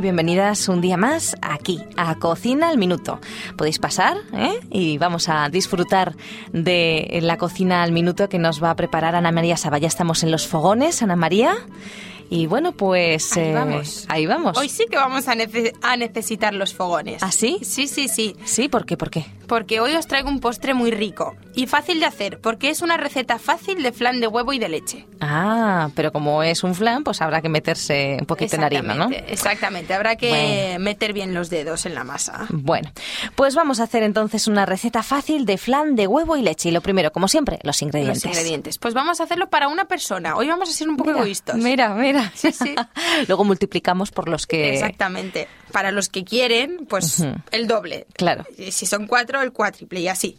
bienvenidas un día más aquí a Cocina al Minuto. Podéis pasar ¿eh? y vamos a disfrutar de la cocina al minuto que nos va a preparar Ana María Saba. Ya estamos en los fogones, Ana María. Y bueno, pues Ahí eh, vamos. ahí vamos. Hoy sí que vamos a, nece- a necesitar los fogones. ¿Ah, sí? Sí, sí, sí. Sí, ¿por qué? ¿Por qué? Porque hoy os traigo un postre muy rico y fácil de hacer, porque es una receta fácil de flan de huevo y de leche. Ah, pero como es un flan, pues habrá que meterse un poquito en harina, ¿no? Exactamente, habrá que Bueno. meter bien los dedos en la masa. Bueno, pues vamos a hacer entonces una receta fácil de flan de huevo y leche. Y lo primero, como siempre, los ingredientes. Los ingredientes. Pues vamos a hacerlo para una persona. Hoy vamos a ser un poco Mira, egoístas. Mira, mira. Sí, sí. Luego multiplicamos por los que... Exactamente. Para los que quieren, pues el doble. Claro. Si son cuatro, el cuádruple y así.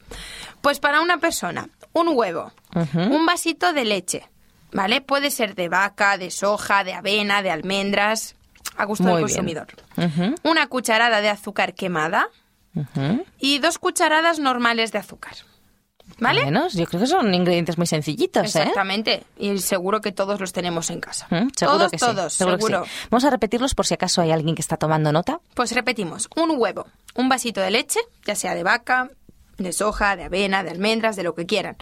Pues para una persona, un huevo, un vasito de leche, ¿vale? Puede ser de vaca, de soja, de avena, de almendras, a gusto Muy del consumidor. Una cucharada de azúcar quemada y dos cucharadas normales de azúcar. ¿Vale? Bueno, yo creo que son ingredientes muy sencillitos, ¿eh? Exactamente. Y seguro que todos los tenemos en casa. Mm, Seguro todos, que sí. todos, seguro que seguro. sí. Vamos a repetirlos por si acaso hay alguien que está tomando nota. Pues repetimos, un huevo, un vasito de leche, ya sea de vaca, de soja, de avena, de almendras, de lo que quieran.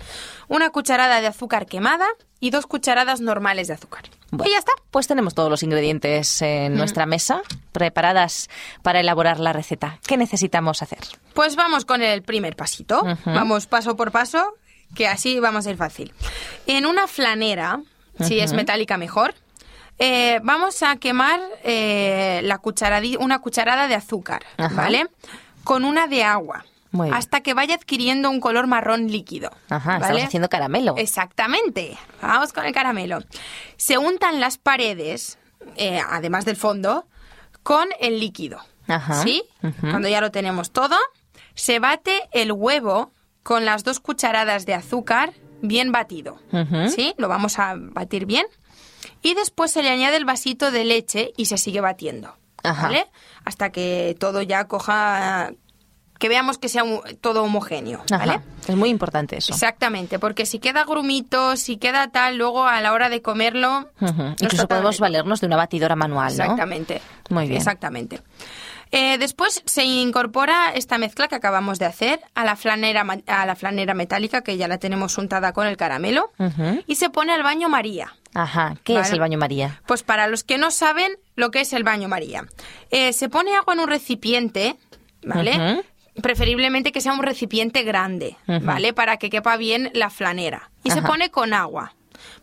Una cucharada de azúcar quemada y dos cucharadas normales de azúcar. Bueno, y ya está. Pues tenemos todos los ingredientes en nuestra mesa preparadas para elaborar la receta. ¿Qué necesitamos hacer? Pues vamos con el primer pasito. Vamos paso por paso, que así vamos a ir fácil. En una flanera, si es metálica mejor, eh, vamos a quemar eh, la cucharadi- una cucharada de azúcar, Ajá. ¿vale? Con una de agua. Muy bien. hasta que vaya adquiriendo un color marrón líquido. Ajá, ¿vale? estamos haciendo caramelo. Exactamente. Vamos con el caramelo. Se untan las paredes, eh, además del fondo, con el líquido. Ajá. ¿Sí? Cuando ya lo tenemos todo, se bate el huevo con las dos cucharadas de azúcar bien batido. ¿Sí? Lo vamos a batir bien. Y después se le añade el vasito de leche y se sigue batiendo. Ajá. ¿Vale? Hasta que todo ya coja. Que veamos que sea todo homogéneo. ¿Vale? Ajá. Es muy importante eso. Exactamente, porque si queda grumito, si queda tal, luego a la hora de comerlo. No Incluso podemos valernos de una batidora manual, ¿no? Exactamente. Muy bien. Exactamente. Eh, después se incorpora esta mezcla que acabamos de hacer a la flanera a la flanera metálica que ya la tenemos untada con el caramelo y se pone al baño María. Ajá. ¿Qué Vale. es el baño María? Pues para los que no saben lo que es el baño María, Eh, se pone agua en un recipiente, ¿vale? Preferiblemente que sea un recipiente grande. ¿vale? Para que quepa bien la flanera. Y se pone con agua.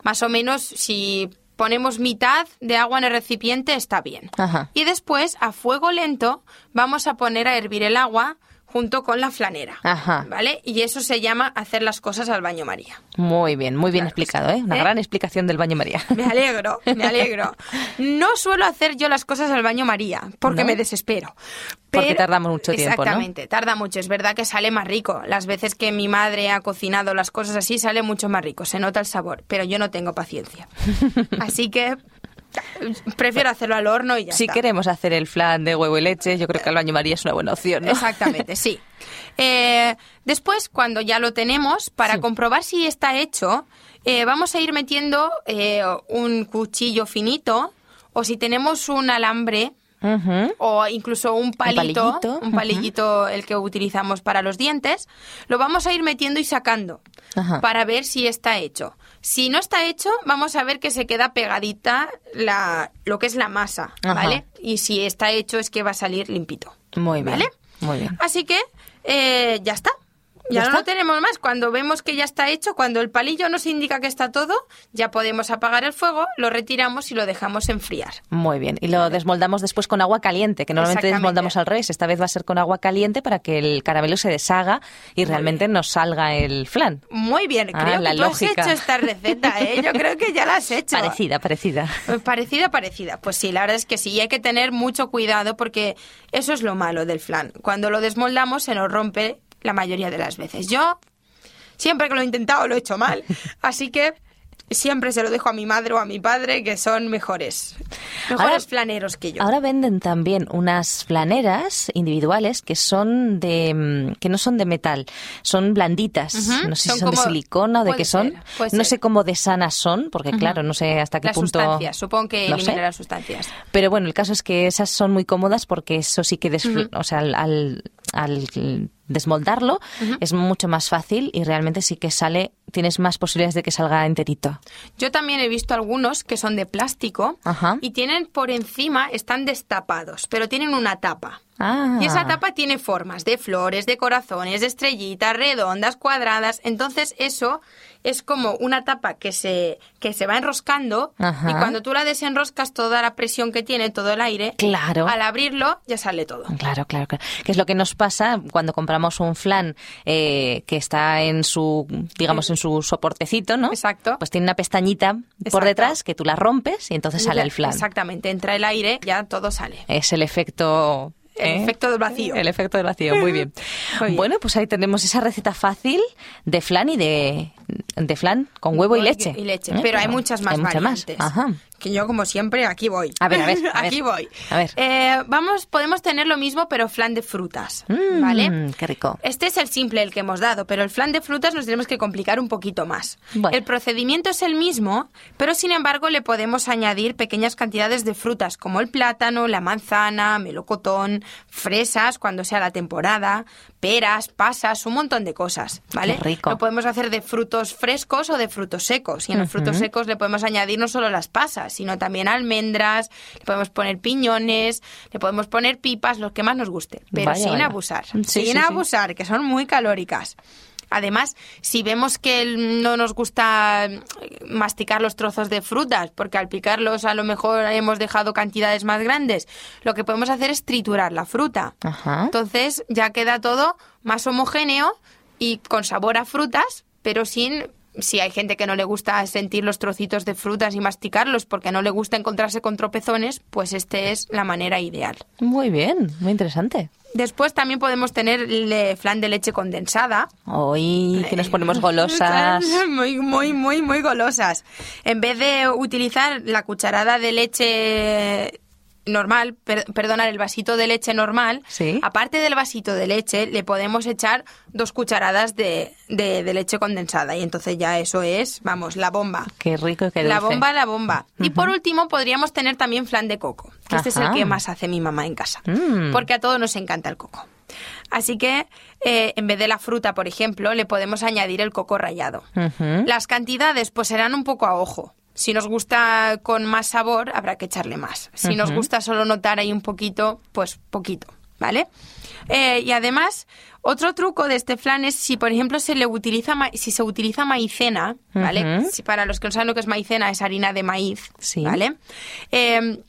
Más o menos, si ponemos mitad de agua en el recipiente, está bien. Ajá. Y después, a fuego lento, vamos a poner a hervir el agua junto con la flanera. Ajá. ¿Vale? Y eso se llama hacer las cosas al baño María. Muy bien, muy bien Claro explicado. ¿eh? Una ¿Eh? gran explicación del baño María. Me alegro, me alegro. No suelo hacer yo las cosas al baño María, porque ¿No? me desespero. Porque tardamos mucho tiempo, ¿no? Exactamente, tarda mucho. Es verdad que sale más rico. Las veces que mi madre ha cocinado las cosas así, sale mucho más rico. Se nota el sabor, pero yo no tengo paciencia. Así que prefiero hacerlo al horno y ya Si está. queremos hacer el flan de huevo y leche, yo creo que el baño María es una buena opción, ¿no? Exactamente, sí. Eh, después, cuando ya lo tenemos, para Sí. comprobar si está hecho, eh, vamos a ir metiendo eh, un cuchillo finito o si tenemos un alambre O incluso un palito, palillito, un palillito el que utilizamos para los dientes, lo vamos a ir metiendo y sacando para ver si está hecho. Si no está hecho, vamos a ver que se queda pegadita la, lo que es la masa. ¿vale? Y si está hecho es que va a salir limpito. Muy bien. ¿Vale? Muy bien. Así que eh, ya está. ¿Ya Ya, no tenemos más. Cuando vemos que ya está hecho, cuando el palillo nos indica que está todo, ya podemos apagar el fuego, lo retiramos y lo dejamos enfriar. Muy bien. Y lo desmoldamos después con agua caliente, que normalmente desmoldamos al revés. Esta vez va a ser con agua caliente para que el caramelo se deshaga y realmente nos salga el flan. Muy bien, Ah, creo la que tú lógica. has hecho esta receta, ¿eh? Yo creo que ya la has hecho. Parecida, parecida. Eh, Parecida, parecida. Pues sí, la verdad es que sí, y hay que tener mucho cuidado porque eso es lo malo del flan. Cuando lo desmoldamos se nos rompe la mayoría de las veces. Yo siempre que lo he intentado lo he hecho mal, así que siempre se lo dejo a mi madre o a mi padre, que son mejores. Mejores Ahora- flaneros que yo. Ahora venden también unas flaneras individuales que son de mm, que no son de metal, son blanditas. No sé son si son de silicona o de qué son. ser, no sé cómo de sanas son, porque claro, no sé hasta qué las punto. sustancias, supongo que las sustancias. Pero bueno, el caso es que esas son muy cómodas porque eso sí que desfl- o sea, al, al- al desmoldarlo es mucho más fácil y realmente sí que sale, tienes más posibilidades de que salga enterito. Yo también he visto algunos que son de plástico Ajá. y tienen por encima, están destapados, pero tienen una tapa. Ah. Y esa tapa tiene formas de flores, de corazones, de estrellitas, redondas, cuadradas. Entonces eso es como una tapa que se, que se va enroscando Ajá. y cuando tú la desenroscas toda la presión que tiene, todo el aire, Claro. al abrirlo ya sale todo. Claro, claro, claro. Que es lo que nos pasa cuando compramos un flan eh, que está en su, digamos, en su soportecito, ¿no? Exacto. Pues tiene una pestañita por Exacto. detrás que tú la rompes y entonces sale el flan. Exactamente, entra el aire, ya todo sale. Es el efecto... El ¿eh? efecto del vacío. El efecto del vacío, muy bien. Muy bien. Bueno, pues ahí tenemos esa receta fácil de flan y de, de flan con huevo y leche. Y leche. ¿Eh? Pero hay muchas más hay muchas más. variantes. Ajá. Que yo, como siempre, aquí voy. A ver, a ver, a ver. aquí voy. A ver. Eh, vamos, podemos tener lo mismo, pero flan de frutas. Mm, ¿Vale? Qué rico. Este es el simple el que hemos dado, pero el flan de frutas nos tenemos que complicar un poquito más. Bueno. El procedimiento es el mismo, pero sin embargo le podemos añadir pequeñas cantidades de frutas como el plátano, la manzana, melocotón, fresas cuando sea la temporada, peras, pasas, un montón de cosas, ¿vale? Qué rico. Lo podemos hacer de frutos frescos o de frutos secos. Y en los frutos secos le podemos añadir no solo las pasas, sino también almendras, le podemos poner piñones, le podemos poner pipas, lo que más nos guste, pero Vaya, sin vaya. abusar. Sí, sin sí, sí. abusar, que son muy calóricas. Además, si vemos que no nos gusta masticar los trozos de frutas, porque al picarlos a lo mejor hemos dejado cantidades más grandes, lo que podemos hacer es triturar la fruta. Ajá. Entonces ya queda todo más homogéneo y con sabor a frutas, pero sin... Si hay gente que no le gusta sentir los trocitos de frutas y masticarlos porque no le gusta encontrarse con tropezones, pues este es la manera ideal. Muy bien, muy interesante. Después también podemos tener el flan de leche condensada. Hoy que nos ponemos golosas. Muy, muy, muy, muy golosas. En vez de utilizar la cucharada de leche normal, per- perdonar, el vasito de leche normal, Sí. aparte del vasito de leche, le podemos echar dos cucharadas de, de- de leche condensada. Y entonces ya eso es, vamos, la bomba. Qué rico y qué La dulce. bomba, la bomba. Y por último, podríamos tener también flan de coco, que este es el que más hace mi mamá en casa. Mm. Porque a todos nos encanta el coco. Así que, eh, en vez de la fruta, por ejemplo, le podemos añadir el coco rallado. Las cantidades, pues serán un poco a ojo. Si nos gusta con más sabor, habrá que echarle más. Si nos gusta solo notar ahí un poquito, pues poquito, ¿vale? Eh, y además, otro truco de este flan es si, por ejemplo, se le utiliza si se utiliza maicena, ¿vale? Si para los que no saben lo que es maicena, es harina de maíz, Sí. ¿vale? Eh,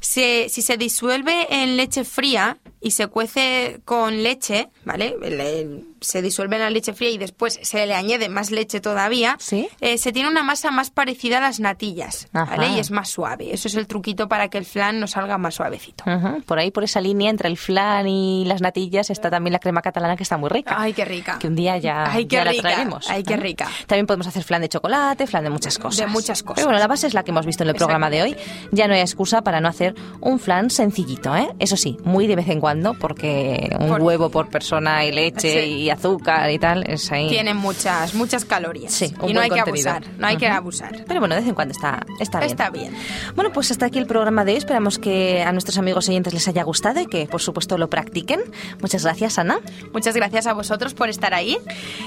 se- si se disuelve en leche fría y se cuece con leche, ¿vale? El- se disuelve en la leche fría y después se le añade más leche todavía, Sí. eh, se tiene una masa más parecida a las natillas, ¿vale? Ajá. Y es más suave. Eso es el truquito para que el flan nos salga más suavecito. Por ahí, por esa línea entre el flan y las natillas, está también la crema catalana que está muy rica. Ay, qué rica. Que un día ya, Ay, qué ya la rica. traeremos. Ay, qué ¿eh? rica. También podemos hacer flan de chocolate, flan de muchas cosas. De muchas cosas. Pero bueno, la base es la que hemos visto en el programa de hoy. Ya no hay excusa para no hacer un flan sencillito, ¿eh? Eso sí, muy de vez en cuando, porque un Por- huevo por persona y leche Sí. y azúcar y tal, es ahí. Tiene muchas, muchas calorías. Sí, y no hay que abusar. No hay que abusar. Pero bueno, de vez en cuando está, está bien. Está bien. Bueno, pues hasta aquí el programa de hoy. Esperamos que a nuestros amigos oyentes les haya gustado y que, por supuesto, lo practiquen. Muchas gracias, Ana. Muchas gracias a vosotros por estar ahí.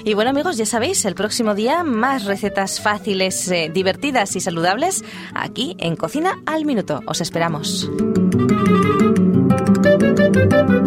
Y bueno, amigos, ya sabéis, el próximo día más recetas fáciles, eh, divertidas y saludables aquí en Cocina al Minuto. Os esperamos.